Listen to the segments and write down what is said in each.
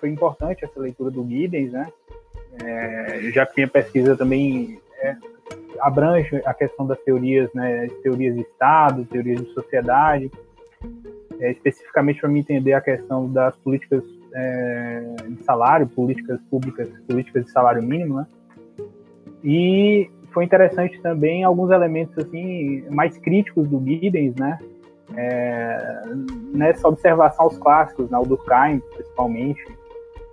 foi importante essa leitura do Giddens, né? É, já que minha pesquisa também é, abrange a questão das teorias, né? Teorias de Estado, teorias de sociedade, é, especificamente para me entender a questão das políticas é, de salário, políticas públicas, políticas de salário mínimo, né? E foi interessante também alguns elementos assim mais críticos do Giddens, né? É, nessa observação aos clássicos, né, o Durkheim principalmente,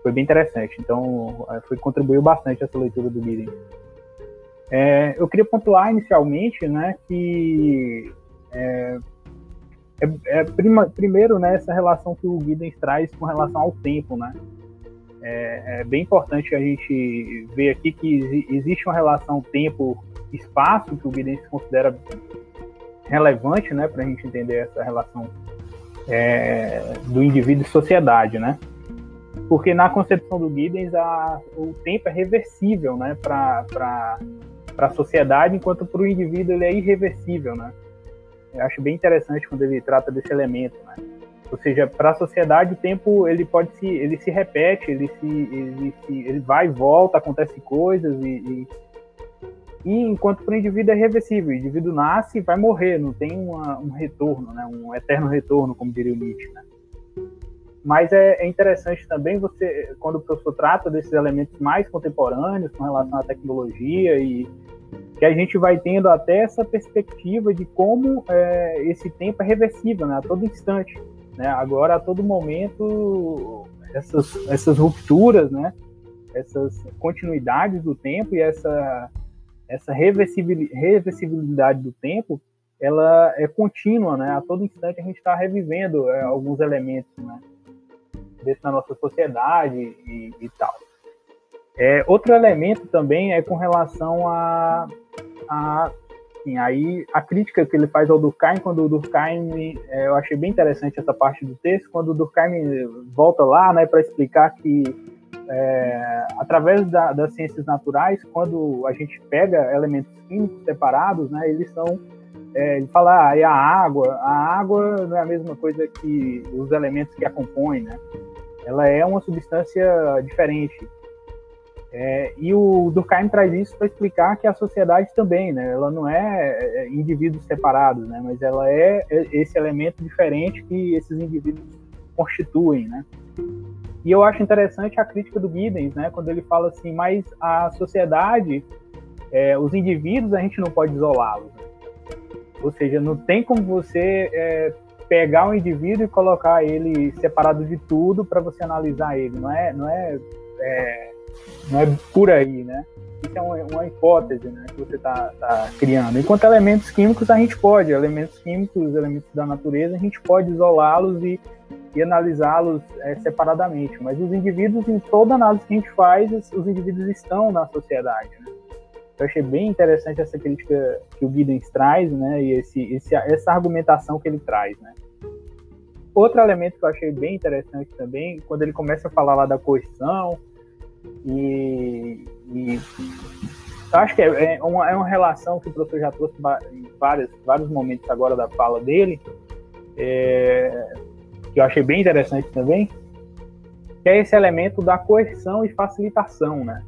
foi bem interessante. Então, é, foi contribuiu bastante essa leitura do Giddens. É, eu queria pontuar inicialmente, né, que é, é, é prima, primeiro, né, essa relação que o Giddens traz com relação ao tempo, né? É, é, bem importante a gente ver aqui que existe uma relação tempo-espaço que o Giddens considera relevante, né, para a gente entender essa relação do indivíduo e sociedade, né? Porque na concepção do Giddens a, o tempo é reversível, né, para a sociedade, enquanto para o indivíduo ele é irreversível, né? Eu acho bem interessante quando ele trata desse elemento, né? Ou seja, para a sociedade o tempo ele pode se ele se repete, ele se ele, se, ele vai e volta, acontece coisas e, e, e enquanto para o indivíduo é reversível, o indivíduo nasce e vai morrer, não tem uma, um retorno, né? Um eterno retorno, como diria o Nietzsche, né? Mas é, é interessante também você, quando o professor trata desses elementos mais contemporâneos com relação à tecnologia e que a gente vai tendo até essa perspectiva de como é, esse tempo é reversível, né, a todo instante. Né? Agora, a todo momento, essas, essas rupturas, né, essas continuidades do tempo e essa, essa reversibilidade do tempo, ela é contínua, né? A todo instante a gente está revivendo é, alguns elementos, né? Desse na nossa sociedade e, e tal. É, outro elemento também é com relação a, a assim, aí a crítica que ele faz ao Durkheim, quando o Durkheim, é, eu achei bem interessante essa parte do texto, quando o Durkheim volta lá, né, para explicar que é, através da, das ciências naturais, quando a gente pega elementos químicos separados, né, eles são é, ele fala, ah, e a água, a água não é a mesma coisa que os elementos que a compõem, né? Ela é uma substância diferente. É, e o Durkheim traz isso para explicar que a sociedade também, né, ela não é, é indivíduos separados, né, mas ela é esse elemento diferente que esses indivíduos constituem, né. E eu acho interessante a crítica do Giddens, né, quando ele fala assim, mas a sociedade, é, os indivíduos a gente não pode isolá-los. Né? Ou seja, não tem como você é, pegar um indivíduo e colocar ele separado de tudo para você analisar ele. Não é, não é, é não é por aí, né? Isso é uma, uma hipótese né, que você está tá criando. Enquanto elementos químicos, a gente pode, elementos químicos, elementos da natureza, a gente pode isolá-los e, e analisá-los é, separadamente. Mas os indivíduos, em toda análise que a gente faz, os indivíduos estão na sociedade. Né? Eu achei bem interessante essa crítica que o Giddens traz, né, e esse, esse, essa argumentação que ele traz, né. Outro elemento que eu achei bem interessante também, quando ele começa a falar lá da coerção, e, e acho que é, é, uma, é uma relação que o professor já trouxe em vários, vários momentos agora da fala dele, é, que eu achei bem interessante também, que é esse elemento da coerção e facilitação, né?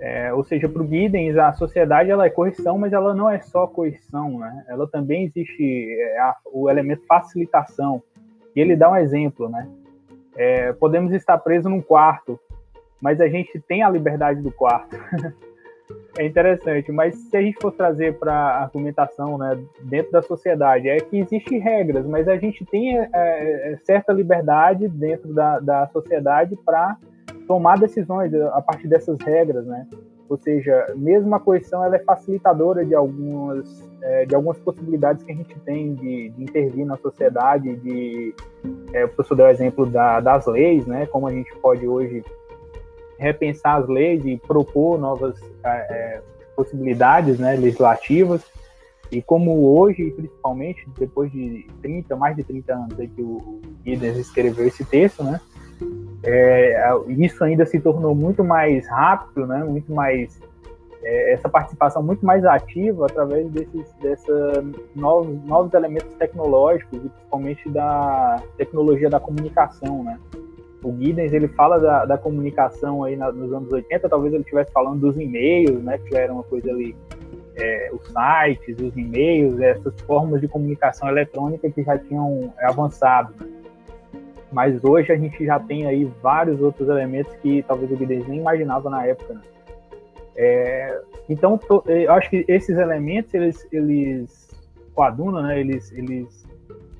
É, ou seja, para o Giddens, a sociedade ela é coerção, mas ela não é só coerção, né? Ela também existe é, a, o elemento facilitação. E ele dá um exemplo, né? É, podemos estar presos num quarto mas a gente tem a liberdade do quarto. é interessante, mas se a gente for trazer para a argumentação né, dentro da sociedade, é que existem regras, mas a gente tem é, é, certa liberdade dentro da, da sociedade para tomar decisões a partir dessas regras, né? Ou seja, mesmo a coerção ela é facilitadora de algumas, é, de algumas possibilidades que a gente tem de, de intervir na sociedade, de, é, o professor deu o exemplo da, das leis, né? Como a gente pode hoje repensar as leis e propor novas é, possibilidades né, legislativas. E como hoje, principalmente, depois de 30, mais de 30 anos aí que o Giddens escreveu esse texto, né, é, isso ainda se tornou muito mais rápido, né, muito mais é, essa participação muito mais ativa através desses dessa novos, novos elementos tecnológicos e principalmente da tecnologia da comunicação, né? o Giddens ele fala da, da comunicação aí na, nos anos 80, talvez ele estivesse falando dos e-mails, né, que já era uma coisa ali, é, os sites, os e-mails, essas formas de comunicação eletrônica que já tinham avançado. Né? Mas hoje a gente já tem aí vários outros elementos que talvez o Giddens nem imaginava na época. Né? É, então, to, eu acho que esses elementos, eles, eles o Aduna, né, eles, eles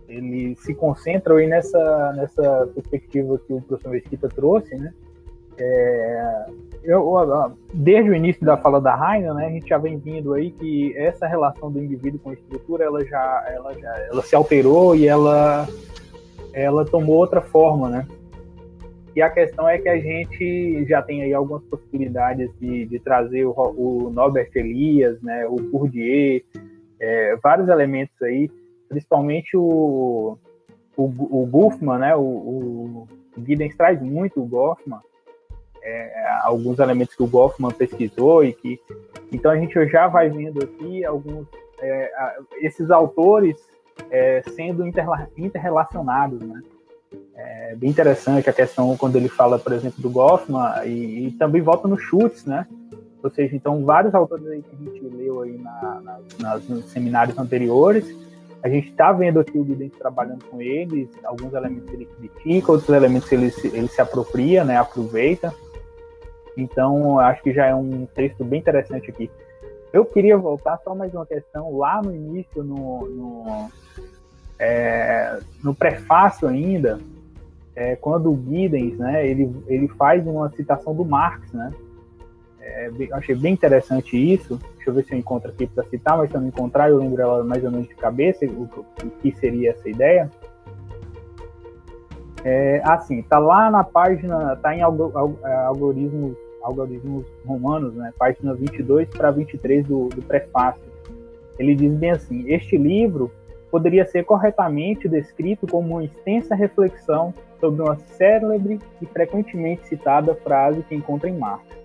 ele se concentra aí nessa, nessa perspectiva que o professor Mesquita trouxe, né? É, eu, desde o início da fala da Raina, né, a gente já vem vindo aí que essa relação do indivíduo com a estrutura, ela já, ela já, ela se alterou e ela, ela tomou outra forma, né? E a questão é que a gente já tem aí algumas possibilidades de, de trazer o, o Norbert Elias, né, o Bourdieu, é, vários elementos aí principalmente o, o, o Goffman, né? O, o Giddens traz muito o Goffman, é, alguns elementos que o Goffman pesquisou e que então a gente já vai vendo aqui alguns é, esses autores é, sendo interrelacionados, né? É bem interessante a questão quando ele fala, por exemplo, do Goffman e, e também volta no Schutz, né? Ou seja, então vários autores aí que a gente leu aí na, na, nas, nos seminários anteriores a gente está vendo aqui o Guidente trabalhando com eles, alguns elementos ele critica, outros elementos ele, ele se apropria, né, aproveita. Então, acho que já é um texto bem interessante aqui. Eu queria voltar só mais uma questão, lá no início, no, no, é, no prefácio ainda, é, quando o Giddens, né, ele, ele faz uma citação do Marx, né, é, eu achei bem interessante isso. Deixa eu ver se eu encontro aqui para citar, mas se eu não encontrar, eu lembro ela mais ou menos de cabeça, o, o que seria essa ideia. É, assim, tá lá na página, tá em é, algoritmos, algoritmos romanos, né, página 22 para 23 do, do prefácio. Ele diz bem assim: Este livro poderia ser corretamente descrito como uma extensa reflexão sobre uma célebre e frequentemente citada frase que encontra em Marx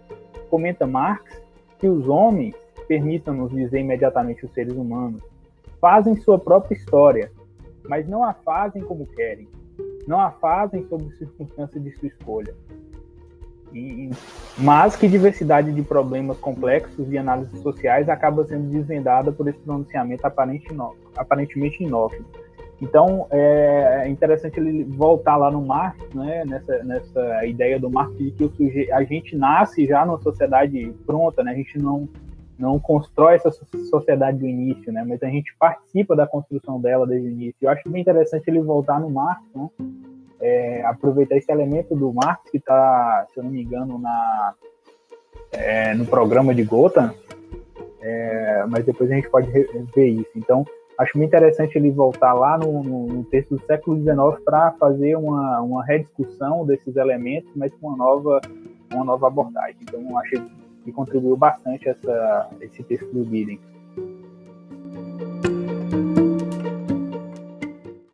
comenta Marx que os homens, permitam-nos dizer imediatamente os seres humanos, fazem sua própria história, mas não a fazem como querem, não a fazem sob circunstâncias de sua escolha. Mas que diversidade de problemas complexos e análises sociais acaba sendo desvendada por esse pronunciamento aparente aparentemente inócuo então é interessante ele voltar lá no Marx, né, nessa, nessa ideia do Marx de que suje... a gente nasce já numa sociedade pronta, né, a gente não, não constrói essa sociedade do início, né, mas a gente participa da construção dela desde o início. Eu acho bem interessante ele voltar no Marx, né, é, aproveitar esse elemento do Marx que está, se eu não me engano, na, é, no programa de Gotha, é, mas depois a gente pode ver isso. Então, acho muito interessante ele voltar lá no, no, no texto do século XIX para fazer uma, uma rediscussão desses elementos, mas com uma nova, uma nova abordagem. Então, acho que contribuiu bastante essa, esse texto do Giddens.